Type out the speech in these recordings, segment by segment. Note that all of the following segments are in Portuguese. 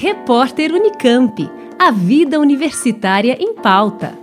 Repórter Unicamp. A vida universitária em pauta.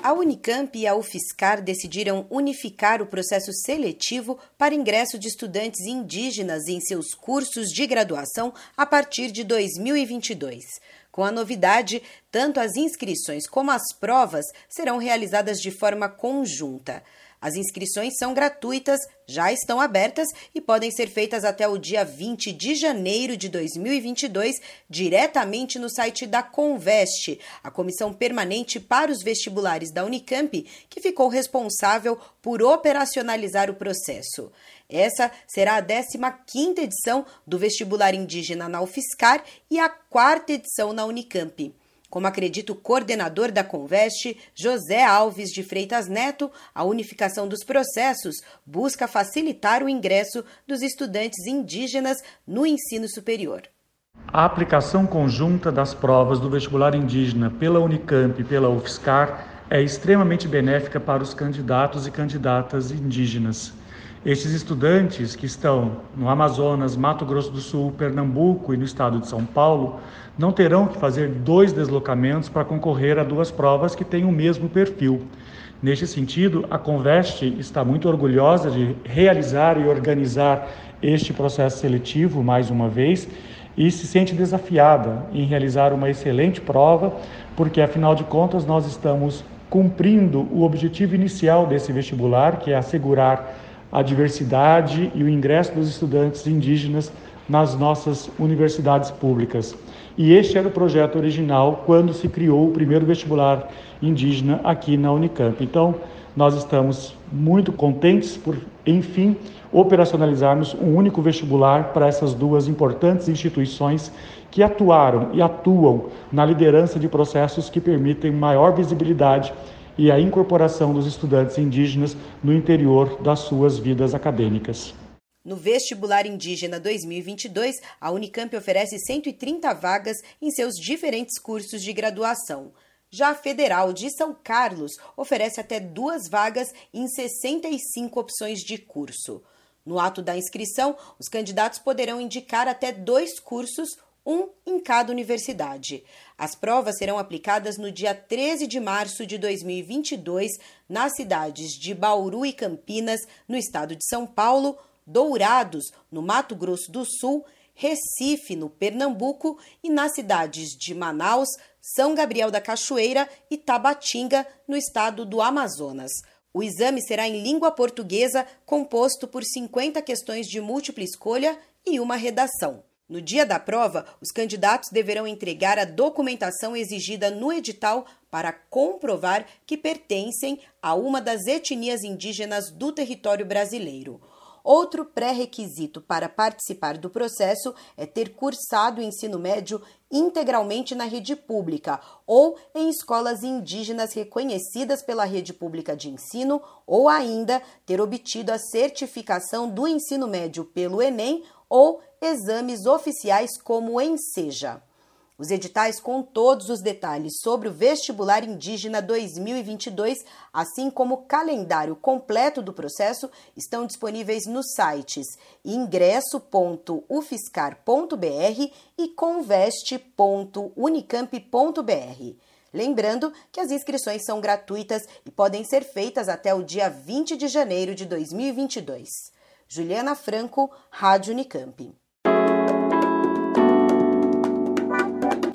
A Unicamp e a UFSCar decidiram unificar o processo seletivo para ingresso de estudantes indígenas em seus cursos de graduação a partir de 2022. Com a novidade, tanto as inscrições como as provas serão realizadas de forma conjunta. As inscrições são gratuitas, já estão abertas e podem ser feitas até o dia 20 de janeiro de 2022 diretamente no site da Conveste, a comissão permanente para os vestibulares da Unicamp, que ficou responsável por operacionalizar o processo. Essa será a 15ª edição do vestibular indígena na UFSCar e a quarta edição na Unicamp. Como acredita o coordenador da Conveste, José Alves de Freitas Neto, a unificação dos processos busca facilitar o ingresso dos estudantes indígenas no ensino superior. A aplicação conjunta das provas do vestibular indígena pela Unicamp e pela UFSCar é extremamente benéfica para os candidatos e candidatas indígenas. Estes estudantes que estão no Amazonas, Mato Grosso do Sul, Pernambuco e no estado de São Paulo não terão que fazer dois deslocamentos para concorrer a duas provas que têm o mesmo perfil. Neste sentido, a Conveste está muito orgulhosa de realizar e organizar este processo seletivo mais uma vez e se sente desafiada em realizar uma excelente prova, porque afinal de contas nós estamos cumprindo o objetivo inicial desse vestibular, que é assegurar a diversidade e o ingresso dos estudantes indígenas nas nossas universidades públicas. E este era o projeto original quando se criou o primeiro vestibular indígena aqui na Unicamp. Então, nós estamos muito contentes por, enfim, operacionalizarmos um único vestibular para essas duas importantes instituições que atuaram e atuam na liderança de processos que permitem maior visibilidade e a incorporação dos estudantes indígenas no interior das suas vidas acadêmicas. No vestibular indígena 2022, a Unicamp oferece 130 vagas em seus diferentes cursos de graduação. Já a Federal de São Carlos oferece até duas vagas em 65 opções de curso. No ato da inscrição, os candidatos poderão indicar até dois cursos um em cada universidade. As provas serão aplicadas no dia 13 de março de 2022 nas cidades de Bauru e Campinas, no estado de São Paulo, Dourados, no Mato Grosso do Sul, Recife, no Pernambuco, e nas cidades de Manaus, São Gabriel da Cachoeira e Tabatinga, no estado do Amazonas. O exame será em língua portuguesa, composto por 50 questões de múltipla escolha e uma redação. No dia da prova, os candidatos deverão entregar a documentação exigida no edital para comprovar que pertencem a uma das etnias indígenas do território brasileiro. Outro pré-requisito para participar do processo é ter cursado o ensino médio integralmente na rede pública ou em escolas indígenas reconhecidas pela rede pública de ensino ou ainda ter obtido a certificação do ensino médio pelo Enem ou exames oficiais como o ENSEJA. Os editais com todos os detalhes sobre o Vestibular Indígena 2022, assim como o calendário completo do processo, estão disponíveis nos sites ingresso.ufscar.br e conveste.unicamp.br. Lembrando que as inscrições são gratuitas e podem ser feitas até o dia 20 de janeiro de 2022. Juliana Franco, Rádio Unicamp.